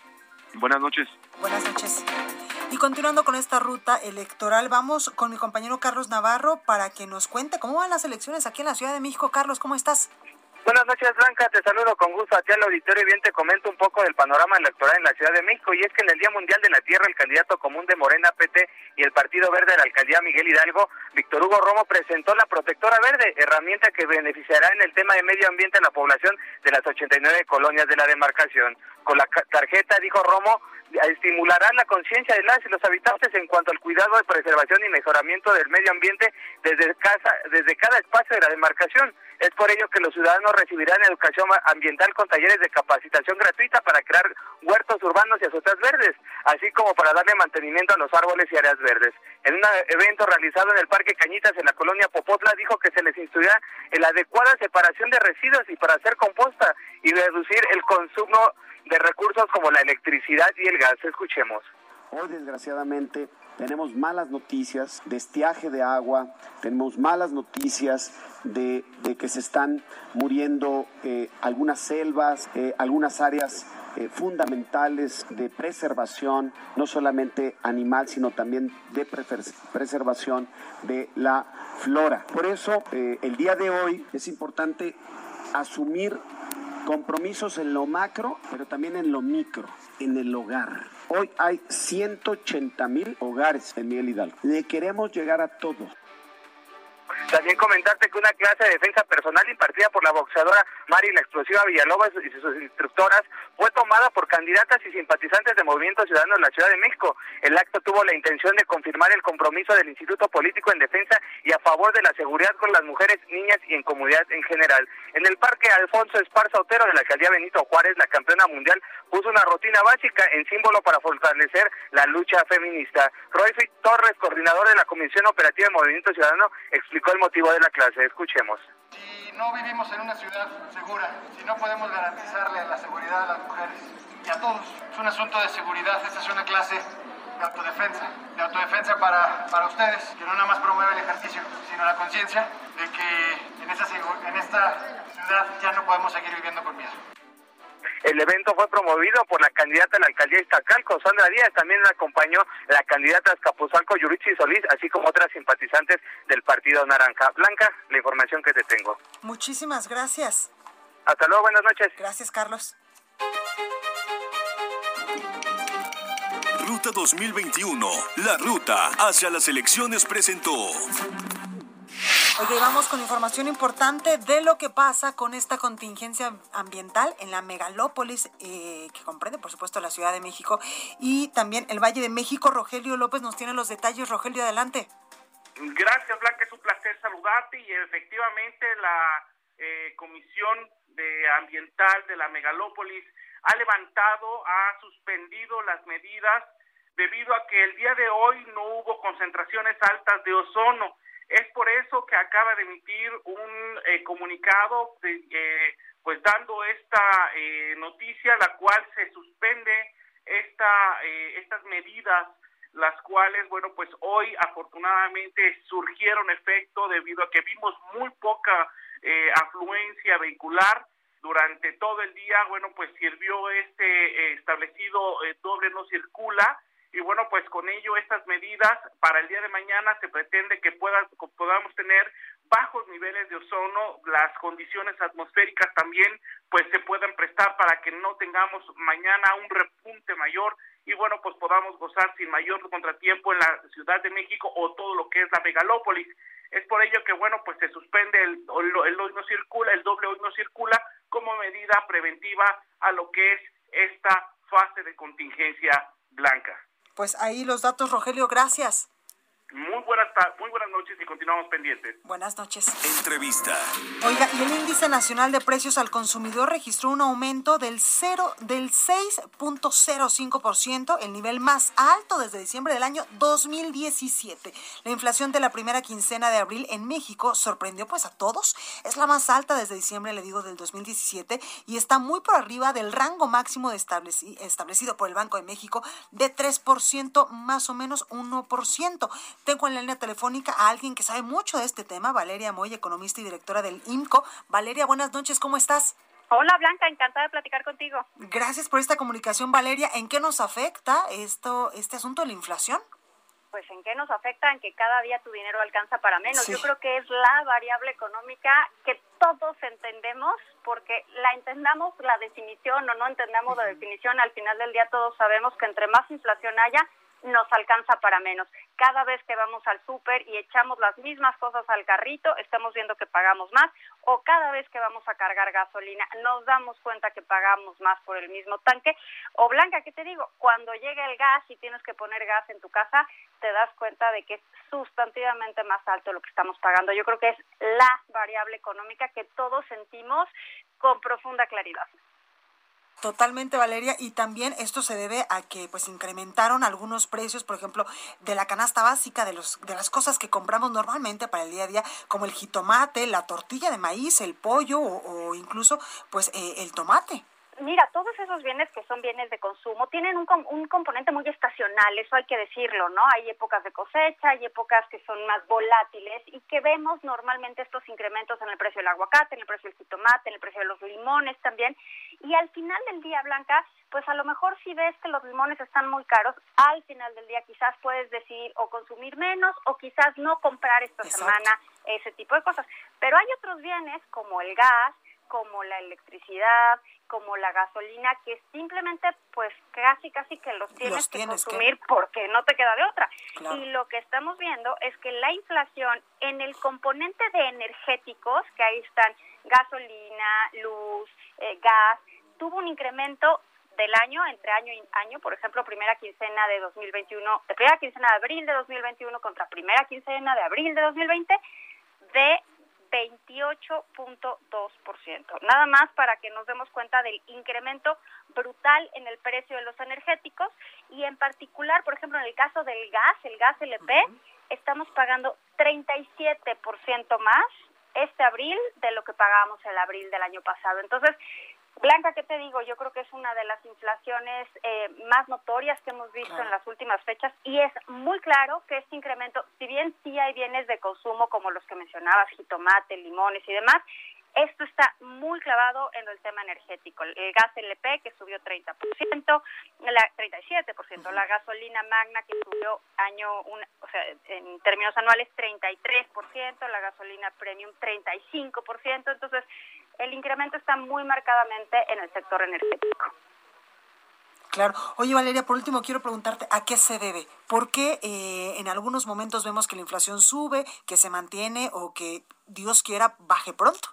Buenas noches. Buenas noches. Y continuando con esta ruta electoral, vamos con mi compañero Carlos Navarro para que nos cuente cómo van las elecciones aquí en la Ciudad de México. Carlos, ¿cómo estás? Buenas noches, Blanca. Te saludo con gusto aquí al auditorio y bien te comento un poco del panorama electoral en la Ciudad de México. Y es que en el Día Mundial de la Tierra, el candidato común de Morena PT y el Partido Verde de la alcaldía Miguel Hidalgo Víctor Hugo Romo presentó la protectora verde, herramienta que beneficiará en el tema de medio ambiente a la población de las 89 colonias de la demarcación. Con la tarjeta, dijo Romo, estimulará la conciencia de las y los habitantes en cuanto al cuidado de preservación y mejoramiento del medio ambiente desde, casa, desde cada espacio de la demarcación. Es por ello que los ciudadanos recibirán educación ambiental con talleres de capacitación gratuita para crear huertos urbanos y azotas verdes, así como para darle mantenimiento a los árboles y áreas verdes. En un evento realizado en el Parque Cañitas en la colonia Popotla dijo que se les instruirá en la adecuada separación de residuos y para hacer composta y reducir el consumo de recursos como la electricidad y el gas. Escuchemos. Hoy desgraciadamente tenemos malas noticias de estiaje de agua, tenemos malas noticias de, que se están muriendo eh, algunas selvas, eh, algunas áreas eh, fundamentales de preservación, no solamente animal, sino también de preservación de la flora. Por eso, el día de hoy es importante asumir compromisos en lo macro, pero también en lo micro, en el hogar. Hoy hay 180 mil hogares en Miguel Hidalgo. Le queremos llegar a todos. También comentarte que una clase de defensa personal impartida por la boxeadora Mari la Explosiva Villalobos y sus instructoras fue tomada por candidatas y simpatizantes de Movimiento Ciudadano de la Ciudad de México. El acto tuvo la intención de confirmar el compromiso del Instituto Político en defensa y a favor de la seguridad con las mujeres, niñas y en comunidad en general. En el Parque Alfonso Esparza Otero de la alcaldía Benito Juárez, la campeona mundial puso una rutina básica en símbolo para fortalecer la lucha feminista. Roy Torres, coordinador de la Comisión Operativa de Movimiento Ciudadano, explicó el motivo de la clase. Escuchemos. Si no vivimos en una ciudad segura, si no podemos garantizarle la seguridad a las mujeres y a todos, es un asunto de seguridad. Esta es una clase de autodefensa, de autodefensa para, para ustedes, que no nada más promueve el ejercicio, sino la conciencia de que en esta, en esta ciudad ya no podemos seguir viviendo con miedo. El evento fue promovido por la candidata a la alcaldía de Iztacalco, Sandra Díaz. También acompañó la candidata a Escapuzalco, Yurichi Solís, así como otras simpatizantes del Partido Naranja. Blanca, la información que te tengo. Muchísimas gracias. Hasta luego, buenas noches. Gracias, Carlos. Ruta 2021, la ruta hacia las elecciones presentó. Oye, vamos con información importante de lo que pasa con esta contingencia ambiental en la megalópolis, eh, que comprende, por supuesto, la Ciudad de México y también el Valle de México. Rogelio López nos tiene los detalles. Rogelio, adelante. Gracias, Blanca. Es un placer saludarte y efectivamente la eh, Comisión de Ambiental de la megalópolis ha levantado, ha suspendido las medidas debido a que el día de hoy no hubo concentraciones altas de ozono. Es por eso que acaba de emitir un eh, comunicado eh, pues dando esta eh, noticia, la cual se suspende esta, estas medidas, las cuales, bueno, pues hoy afortunadamente surgieron efecto debido a que vimos muy poca afluencia vehicular durante todo el día, bueno, pues sirvió este establecido doble no circula y bueno, pues con ello estas medidas para el día de mañana se pretende que pueda, podamos tener bajos niveles de ozono, las condiciones atmosféricas también pues se puedan prestar para que no tengamos mañana un repunte mayor y bueno, pues podamos gozar sin mayor contratiempo en la Ciudad de México o todo lo que es la megalópolis. Es por ello que bueno, pues se suspende el, el hoy no circula, el doble hoy no circula como medida preventiva a lo que es esta fase de contingencia blanca. Pues ahí los datos, Rogelio, gracias. Muy buenas, muy buenas noches y continuamos pendientes. Buenas noches. Entrevista. Oiga, y el índice nacional de precios al consumidor registró un aumento del 0 del 6.05%, el nivel más alto desde diciembre del año 2017. La inflación de la primera quincena de abril en México sorprendió pues a todos. Es la más alta desde diciembre, le digo, del 2017 y está muy por arriba del rango máximo de establecido por el Banco de México de 3%, más o menos 1%. Tengo en la línea telefónica a alguien que sabe mucho de este tema, Valeria Moy, economista y directora del IMCO. Valeria, buenas noches, ¿cómo estás? Hola Blanca, encantada de platicar contigo. Gracias por esta comunicación, Valeria. ¿En qué nos afecta esto, este asunto de la inflación? Pues en qué nos afecta en que cada día tu dinero alcanza para menos. Yo creo que es la variable económica que todos entendemos, porque la entendamos la definición o no entendamos la definición, al final del día todos sabemos que entre más inflación haya, nos alcanza para menos. Cada vez que vamos al súper y echamos las mismas cosas al carrito, estamos viendo que pagamos más, o cada vez que vamos a cargar gasolina, nos damos cuenta que pagamos más por el mismo tanque. O Blanca, ¿qué te digo? Cuando llega el gas y tienes que poner gas en tu casa, te das cuenta de que es sustantivamente más alto lo que estamos pagando. Yo creo que es la variable económica que todos sentimos con profunda claridad. Totalmente, Valeria, y también esto se debe a que pues incrementaron algunos precios, por ejemplo, de la canasta básica de los de las cosas que compramos normalmente para el día a día, como el jitomate, la tortilla de maíz, el pollo o, incluso pues eh, el tomate. Mira, todos esos bienes que son bienes de consumo tienen un, un componente muy estacional, eso hay que decirlo, ¿no? Hay épocas de cosecha, hay épocas que son más volátiles y que vemos normalmente estos incrementos en el precio del aguacate, en el precio del jitomate, en el precio de los limones también. Y al final del día, Blanca, pues a lo mejor si ves que los limones están muy caros, al final del día quizás puedes decidir o consumir menos o quizás no comprar esta semana ese tipo de cosas. Pero hay otros bienes como el gas, como la electricidad, como la gasolina, que simplemente pues casi casi que los tienes, que consumir porque no te queda de otra. Y lo que estamos viendo es que la inflación en el componente de energéticos, que ahí están gasolina, luz, eh, gas, tuvo un incremento del año, entre año y año, por ejemplo, primera quincena de 2021, primera quincena de abril de 2021 contra primera quincena de abril de 2020, de 28.2%. Nada más para que nos demos cuenta del incremento brutal en el precio de los energéticos y en particular, por ejemplo, en el caso del gas, el gas LP, estamos pagando 37% más este abril de lo que pagábamos el abril del año pasado. Entonces, Blanca, ¿qué te digo? Yo creo que es una de las inflaciones eh, más notorias que hemos visto en las últimas fechas y es muy claro que este incremento, si bien sí hay bienes de consumo como los que mencionabas, jitomate, limones y demás, esto está muy clavado en el tema energético. El gas LP que subió 30%, la 37%, la gasolina magna que subió año, un, o sea, en términos anuales 33%, la gasolina premium 35%. Entonces, el incremento está muy marcadamente en el sector energético. Claro. Oye, Valeria, por último quiero preguntarte a qué se debe. ¿Por qué eh, en algunos momentos vemos que la inflación sube, que se mantiene o que Dios quiera baje pronto?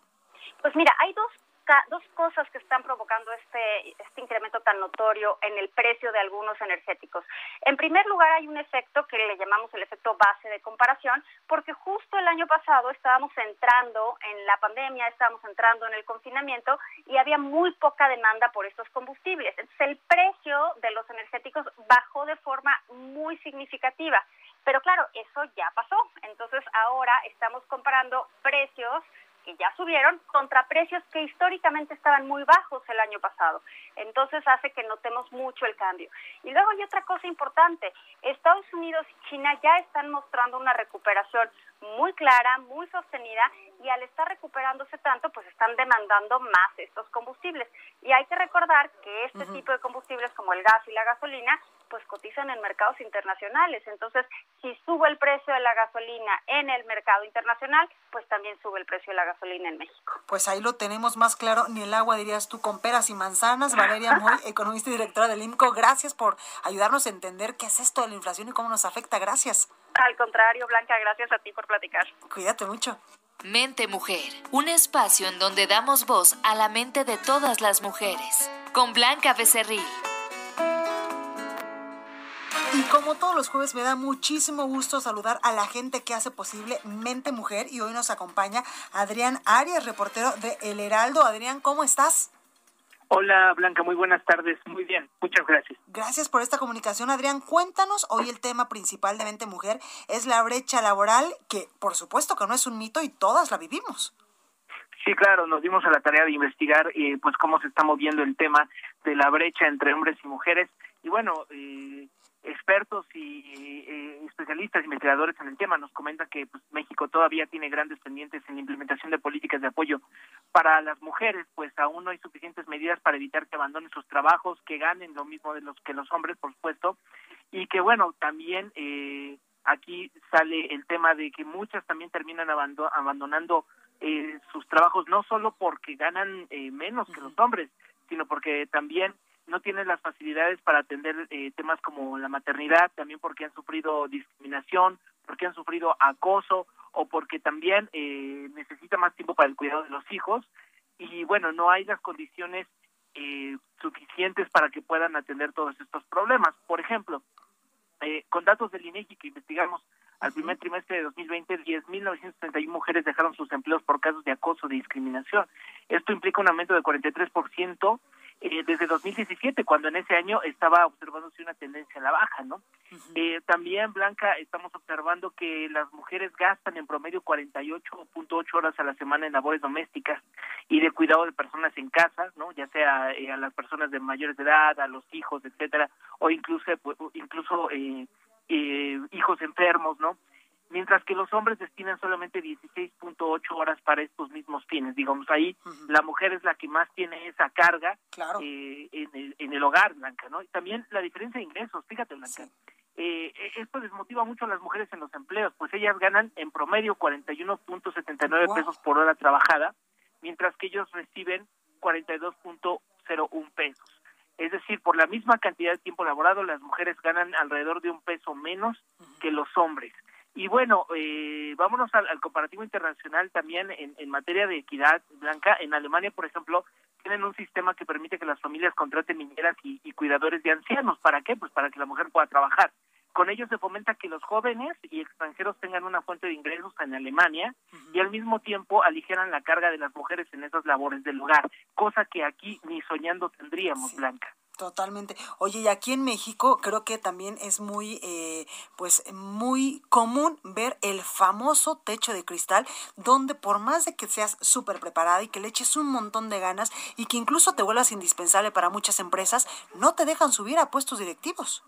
Pues mira, hay dos dos cosas que están provocando este, este incremento tan notorio en el precio de algunos energéticos. En primer lugar, hay un efecto que le llamamos el efecto base de comparación, porque justo el año pasado estábamos entrando en la pandemia, estábamos entrando en el confinamiento y había muy poca demanda por estos combustibles. Entonces, el precio de los energéticos bajó de forma muy significativa. Pero claro, eso ya pasó. Entonces, ahora estamos comparando precios que ya subieron contra precios que históricamente estaban muy bajos el año pasado. Entonces hace que notemos mucho el cambio. Y luego hay otra cosa importante. Estados Unidos y China ya están mostrando una recuperación muy clara, muy sostenida y al estar recuperándose tanto, pues están demandando más estos combustibles. Y hay que recordar que este tipo de combustibles como el gas y la gasolina pues cotizan en mercados internacionales. Entonces, si sube el precio de la gasolina en el mercado internacional, pues también sube el precio de la gasolina en México. Pues ahí lo tenemos más claro, ni el agua dirías tú con peras y manzanas. *laughs* Valeria Moy, economista y directora del IMCO, gracias por ayudarnos a entender qué es esto de la inflación y cómo nos afecta. Gracias. Al contrario, Blanca, gracias a ti por platicar. Cuídate mucho. Mente Mujer, un espacio en donde damos voz a la mente de todas las mujeres. Con Blanca Becerril. Y como todos los jueves me da muchísimo gusto saludar a la gente que hace posible Mente Mujer y hoy nos acompaña Adrián Arias, reportero de El Heraldo. Adrián, ¿cómo estás? Hola Blanca, muy buenas tardes. Muy bien, muchas gracias. Gracias por esta comunicación, Adrián. Cuéntanos, hoy el tema principal de Mente Mujer es la brecha laboral, que por supuesto que no es un mito y todas la vivimos. Sí, claro, nos dimos a la tarea de investigar eh, pues cómo se está moviendo el tema de la brecha entre hombres y mujeres. Y bueno, eh, expertos y eh, especialistas, investigadores en el tema nos comentan que pues, México todavía tiene grandes pendientes en la implementación de políticas de apoyo para las mujeres, pues aún no hay suficientes medidas para evitar que abandonen sus trabajos, que ganen lo mismo de los que los hombres, por supuesto, y que bueno, también eh, aquí sale el tema de que muchas también terminan abandonando eh, sus trabajos no solo porque ganan menos que los hombres, sino porque también no tienen las facilidades para atender eh, temas como la maternidad, también porque han sufrido discriminación, porque han sufrido acoso o porque también eh, necesita más tiempo para el cuidado de los hijos y bueno, no hay las condiciones eh, suficientes para que puedan atender todos estos problemas. Por ejemplo, eh, con datos del INEGI que investigamos al primer trimestre de 2020, 10.931 mujeres dejaron sus empleos por casos de acoso, de discriminación. Esto implica un aumento de 43% eh, desde 2017, cuando en ese año estaba observándose una tendencia a la baja, ¿no? eh, también, Blanca, estamos observando que las mujeres gastan en promedio 48.8 horas a la semana en labores domésticas y de cuidado de personas en casa, ¿no? Ya sea eh, a las personas de mayores de edad, a los hijos, etcétera, o incluso, pues, incluso eh, eh, hijos enfermos, ¿no? Mientras que los hombres destinan solamente 16.8 horas para estos mismos fines. Digamos, ahí la mujer es la que más tiene esa carga eh, en, el, en, el, hogar, Blanca, ¿no? Y también la diferencia de ingresos, fíjate, Blanca. Eh, esto desmotiva mucho a las mujeres en los empleos, pues ellas ganan en promedio 41.79 pesos por hora trabajada, mientras que ellos reciben 42.01 pesos. Es decir, por la misma cantidad de tiempo laborado, las mujeres ganan alrededor de un peso menos que los hombres. Y bueno, eh, vámonos al, al, comparativo internacional también en, en, materia de equidad blanca. En Alemania, por ejemplo, tienen un sistema que permite que las familias contraten niñeras y, y, cuidadores de ancianos. ¿Para qué? Pues para que la mujer pueda trabajar. Con ello se fomenta que los jóvenes y extranjeros tengan una fuente de ingresos en Alemania uh -huh. y al mismo tiempo aligeran la carga de las mujeres en esas labores del hogar, cosa que aquí ni soñando tendríamos, sí. Blanca. Totalmente. Oye, y aquí en México creo que también es muy, eh, pues, muy común ver el famoso techo de cristal, donde por más de que seas súper preparada y que le eches un montón de ganas y que incluso te vuelvas indispensable para muchas empresas, no te dejan subir a puestos directivos.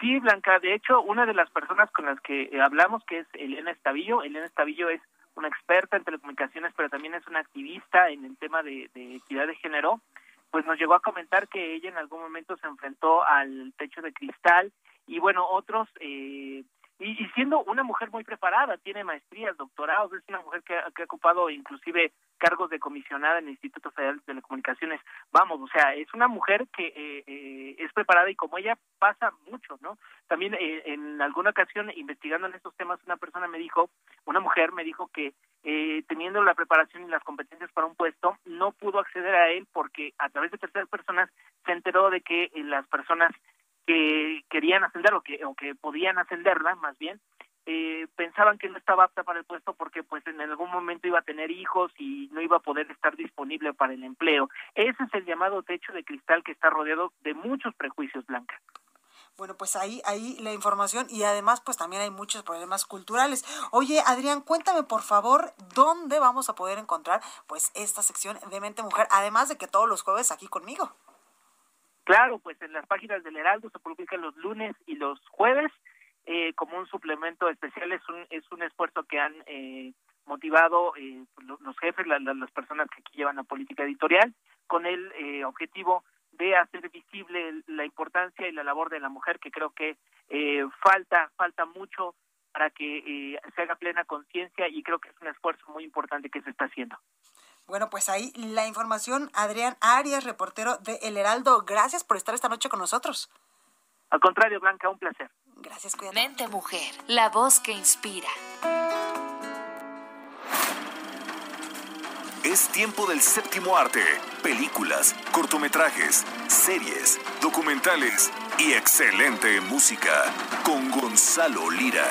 Sí, Blanca. De hecho, una de las personas con las que hablamos, que es Elena Estavillo, Elena Estavillo es una experta en telecomunicaciones, pero también es una activista en el tema de, de equidad de género pues nos llegó a comentar que ella en algún momento se enfrentó al techo de cristal y bueno, otros, eh, y, y, siendo una mujer muy preparada, tiene maestrías, doctorados, es una mujer que, ha ocupado inclusive cargos de comisionada en el Instituto Federal de Telecomunicaciones, vamos, o sea, es una mujer que eh, eh, es preparada y como ella pasa mucho, ¿no? También eh, en alguna ocasión, investigando en estos temas, una persona me dijo, una mujer me dijo que eh, teniendo la preparación y las competencias para un puesto, no pudo acceder a él porque a través de terceras personas se enteró de que las personas que querían ascender o que, o que podían ascenderla, más bien, eh, pensaban que no estaba apta para el puesto porque pues en algún momento iba a tener hijos y no iba a poder estar disponible para el empleo. Ese es el llamado techo de cristal que está rodeado de muchos prejuicios, Blanca. Bueno, pues ahí, ahí la información y además pues también hay muchos problemas culturales. Oye, Adrián, cuéntame por favor dónde vamos a poder encontrar pues esta sección de Mente Mujer, además de que todos los jueves aquí conmigo. Claro, pues en las páginas del Heraldo se publican los lunes y los jueves eh, como un suplemento especial. Es un, es un esfuerzo que han eh, motivado eh, los jefes, la, la, las personas que aquí llevan la política editorial, con el eh, objetivo de hacer visible la importancia y la labor de la mujer, que creo que eh, falta, falta mucho para que eh, se haga plena conciencia y creo que es un esfuerzo muy importante que se está haciendo. Bueno, pues ahí la información, Adrián Arias, reportero de El Heraldo. Gracias por estar esta noche con nosotros. Al contrario, Blanca, un placer. Gracias, cuídate. Mente Mujer, la voz que inspira. Es tiempo del séptimo arte. Películas, cortometrajes, series, documentales y excelente música con Gonzalo Lira.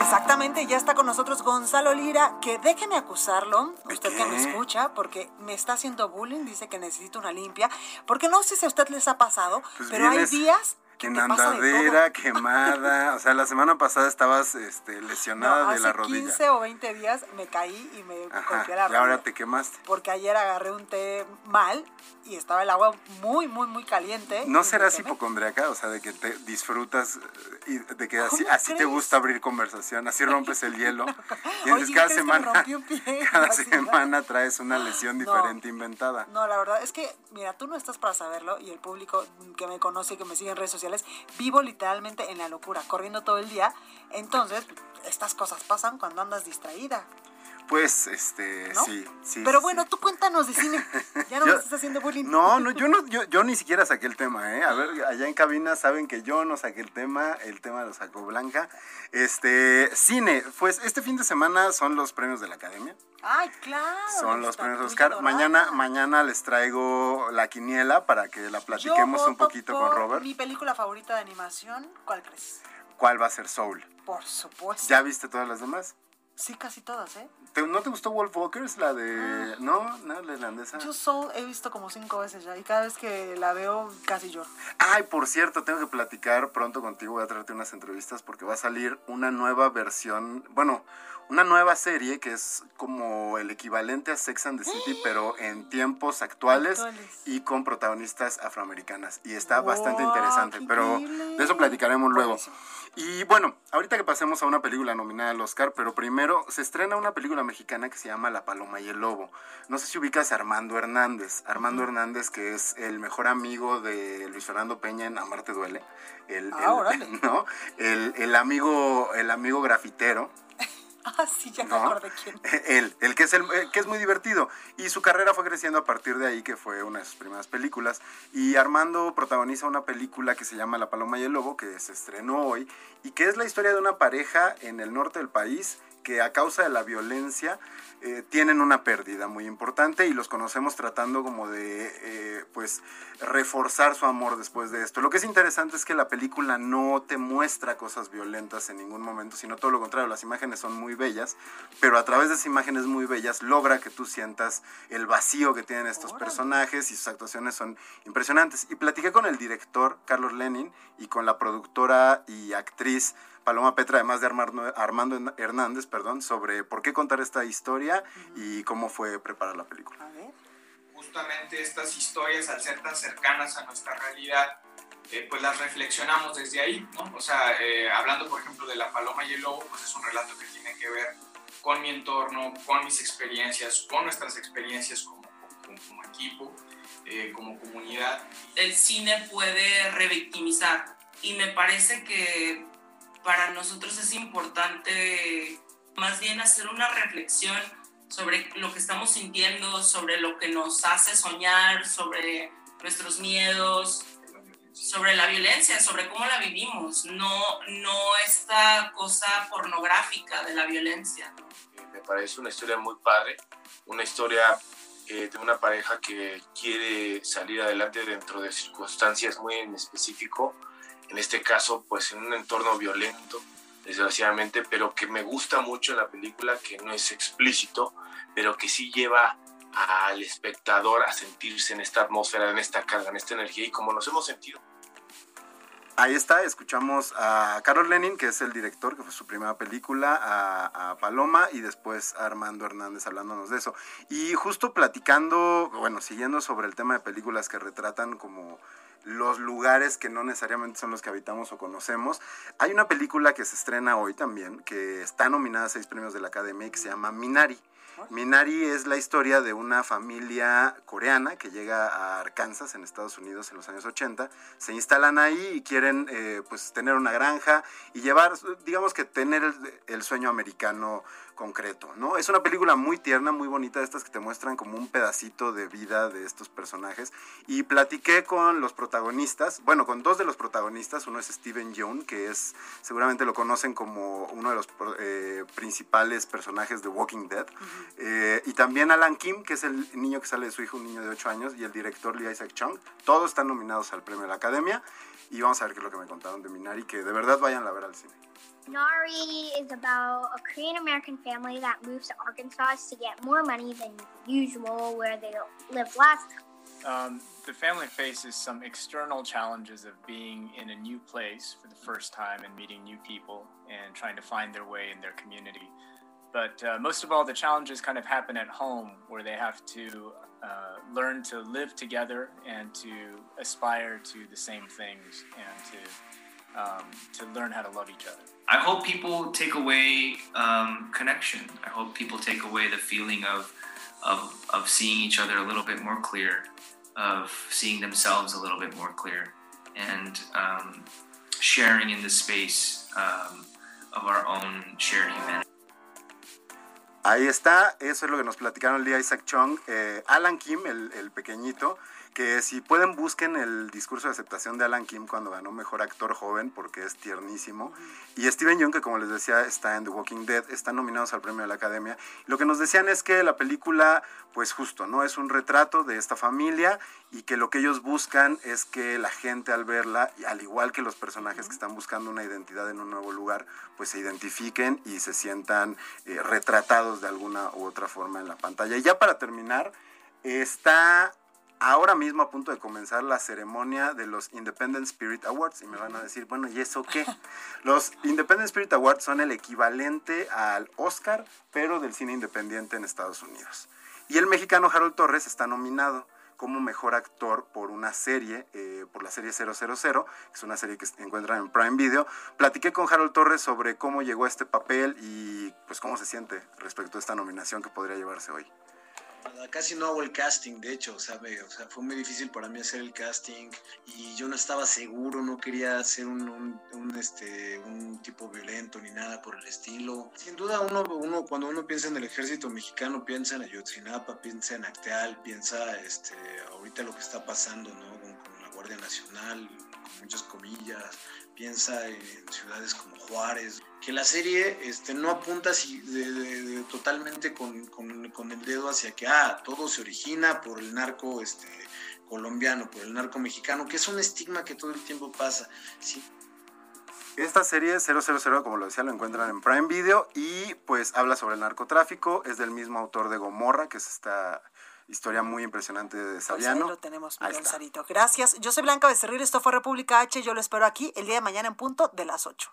Exactamente, ya está con nosotros Gonzalo Lira, que déjeme acusarlo, usted ¿Qué? que me escucha, porque me está haciendo bullying, dice que necesito una limpia, porque no sé si a usted les ha pasado, Pues pero hay días que En andadera, quemada. *laughs* O sea, la semana pasada estabas este, lesionada No, de la hace rodilla. 15 o 20 días me caí y me Ajá, golpeé la y ahora rodilla. te quemaste. Porque ayer agarré un té mal y estaba el agua muy, muy, muy caliente. ¿No serás hipocondriaca? O sea, de que te disfrutas eh, y de que así, ¿Cómo así te gusta abrir conversación, así rompes el *laughs* hielo. Y Oye, entonces ¿qué cada semana, pie? *laughs* cada semana traes una lesión No. diferente inventada. No, la verdad es que, mira, tú no estás para saberlo y el público que me conoce y que me sigue en redes sociales, vivo literalmente en la locura, corriendo todo el día. Entonces, estas cosas pasan cuando andas distraída. Pues, este, sí, sí. Pero bueno, sí. tú cuéntanos de cine. *laughs* Ya no Yo- me estás haciendo bullying. No, no, *laughs* yo no, yo, yo ni siquiera saqué el tema, ¿eh? A ver, allá en cabina saben que yo no saqué el tema, el tema lo sacó Blanca. Este, cine, pues este fin de semana son los premios de la Academia, Ay, claro. son los premios Oscar. dorada. Mañana, mañana les traigo la quiniela para que la Yo platiquemos un poquito por con Robert. Mi película favorita de animación, ¿cuál crees? ¿Cuál va a ser Soul? Por supuesto. ¿Ya viste todas las demás? Sí, casi todas, ¿eh? ¿Te- ¿No te gustó Wolf Walkers? La de... No, no, la irlandesa. Yo Soul he visto como cinco veces ya y cada vez que la veo casi lloro. Ay, por cierto, tengo que platicar pronto contigo, voy a traerte unas entrevistas porque va a salir una nueva versión, bueno, una nueva serie que es como el equivalente a Sex and the City, pero en tiempos actuales, Actuales. y con protagonistas afroamericanas. Y está bastante interesante, pero increíble. de eso platicaremos luego. Y bueno, ahorita que pasemos a una película nominada al Oscar, pero primero se estrena una película mexicana que se llama La Paloma y el Lobo. No sé si ubicas a Armando Hernández. Armando Hernández, que es el mejor amigo de Luis Fernando Peña en Amarte Duele. El, Ah, el-. *laughs* ¿no? el, el amigo, el amigo grafitero. Ah, sí, ya acordé quién. *laughs* Él, el que es el eh, que es muy divertido. Y su carrera fue creciendo a partir de ahí, que fue una de sus primeras películas. Y Armando protagoniza una película que se llama La Paloma y el Lobo, que se estrenó hoy, y que es la historia de una pareja en el norte del país que a causa de la violencia eh, tienen una pérdida muy importante y los conocemos tratando como de eh, pues reforzar su amor después de esto. Lo que es interesante es que la película no te muestra cosas violentas en ningún momento, sino todo lo contrario, las imágenes son muy bellas, pero a través de esas imágenes muy bellas logra que tú sientas el vacío que tienen estos personajes y sus actuaciones son impresionantes. Y platiqué con el director Carlos Lenin y con la productora y actriz Paloma Petra, además de Armando, Armando Hernández, perdón, sobre por qué contar esta historia y cómo fue preparar la película. justamente estas historias, al ser tan cercanas a nuestra realidad, eh, pues las reflexionamos desde ahí, ¿no? O sea, eh, hablando por ejemplo de La Paloma y el Lobo, pues es un relato que tiene que ver con mi entorno, con mis experiencias, con nuestras experiencias como, como, como equipo, eh, como comunidad. el cine puede revictimizar y me parece que para nosotros es importante más bien hacer una reflexión sobre lo que estamos sintiendo, sobre lo que nos hace soñar, sobre nuestros miedos, sobre la violencia, sobre cómo la vivimos, no, no esta cosa pornográfica de la violencia. me parece una historia muy padre, una historia eh, de una pareja que quiere salir adelante dentro de circunstancias muy en específico, en este caso pues en un entorno violento, desgraciadamente, pero que me gusta mucho la película, que no es explícito, pero que sí lleva al espectador a sentirse en esta atmósfera, en esta carga, en esta energía y como nos hemos sentido. Ahí está, escuchamos a Carlos Lenin, que es el director, que fue su primera película, a, a Paloma y después a Armando Hernández hablándonos de eso. Y justo platicando, bueno, siguiendo sobre el tema de películas que retratan como los lugares que no necesariamente son los que habitamos o conocemos, hay una película que se estrena hoy también, que está nominada a seis premios de la Academia y que se llama Minari. Minari es la historia de una familia coreana que llega a Arkansas, en Estados Unidos, en los años 80. Se instalan ahí y quieren eh, pues tener una granja y llevar, digamos que tener el, el sueño americano concreto, ¿no? Es una película muy tierna, muy bonita, estas que te muestran como un pedacito de vida de estos personajes. Y platiqué con los protagonistas, bueno, con dos de los protagonistas, uno es Steven Yeun, que es, seguramente lo conocen como uno de los eh, principales personajes de Walking Dead, eh, y también Alan Kim, que es el niño que sale de su hijo, un niño de 8 años, y el director Lee Isaac Chung, todos están nominados al premio de la Academia, y vamos a ver qué es lo que me contaron de Minari, que de verdad vayan a ver al cine. Nari is about a Korean American family that moves to Arkansas to get more money than usual where they lived last. Um, the family faces some external challenges of being in a new place for the first time and meeting new people and trying to find their way in their community. But uh, most of all, the challenges kind of happen at home where they have to uh, learn to live together and to aspire to the same things and to, um, to learn how to love each other. I hope people take away um, connection. I hope people take away the feeling of, of, of seeing each other a little bit more clear, of seeing themselves a little bit more clear, and um, sharing in the space um, of our own shared humanity. Ahí está, eso es lo que nos platicaron el día Isaac Chung. Eh, Alan Kim, el pequeñito, que si pueden busquen el discurso de aceptación de Alan Kim cuando ganó Mejor Actor Joven, porque es tiernísimo. Y Steven Yeun, que como les decía, está en The Walking Dead, están nominados al premio de la Academia. Lo que nos decían es que la película, pues justo, ¿no? Es un retrato de esta familia y que lo que ellos buscan es que la gente al verla, al igual que los personajes que están buscando una identidad en un nuevo lugar, pues se identifiquen y se sientan eh, retratados de alguna u otra forma en la pantalla. Y ya para terminar, está ahora mismo a punto de comenzar la ceremonia de los Independent Spirit Awards y me van a decir, bueno, ¿y eso qué? *laughs* Los Independent Spirit Awards son el equivalente al Oscar, pero del cine independiente en Estados Unidos. Y el mexicano Harold Torres está nominado como mejor actor por una serie, eh, por la serie 000, que es una serie que se encuentra en Prime Video. Platiqué con Harold Torres sobre cómo llegó a este papel y pues cómo se siente respecto a esta nominación que podría llevarse hoy casi no hago el casting, de hecho, o sea, fue muy difícil para mí hacer el casting y yo no estaba seguro, no quería ser un, este, un tipo violento ni nada por el estilo. Sin duda, uno, uno cuando uno piensa en el ejército mexicano, piensa en Ayotzinapa, piensa en Acteal, piensa este, ahorita lo que está pasando ¿no? Con, con Guardia Nacional, con muchas comillas, piensa en ciudades como Juárez, que la serie este, no apunta así de, totalmente con, con, el dedo hacia que ah, todo se origina por el narco este, colombiano, por el narco mexicano, que es un estigma que todo el tiempo pasa. Sí. Esta serie 000, como lo decía, lo encuentran en Prime Video y pues habla sobre el narcotráfico, es del mismo autor de Gomorra, que es esta historia muy impresionante de Sabiano. Pues ahí lo tenemos, Miguel Sarito. Gracias. Yo soy Blanca Becerril, esto fue República H. Yo lo espero aquí el día de mañana en punto de las 8.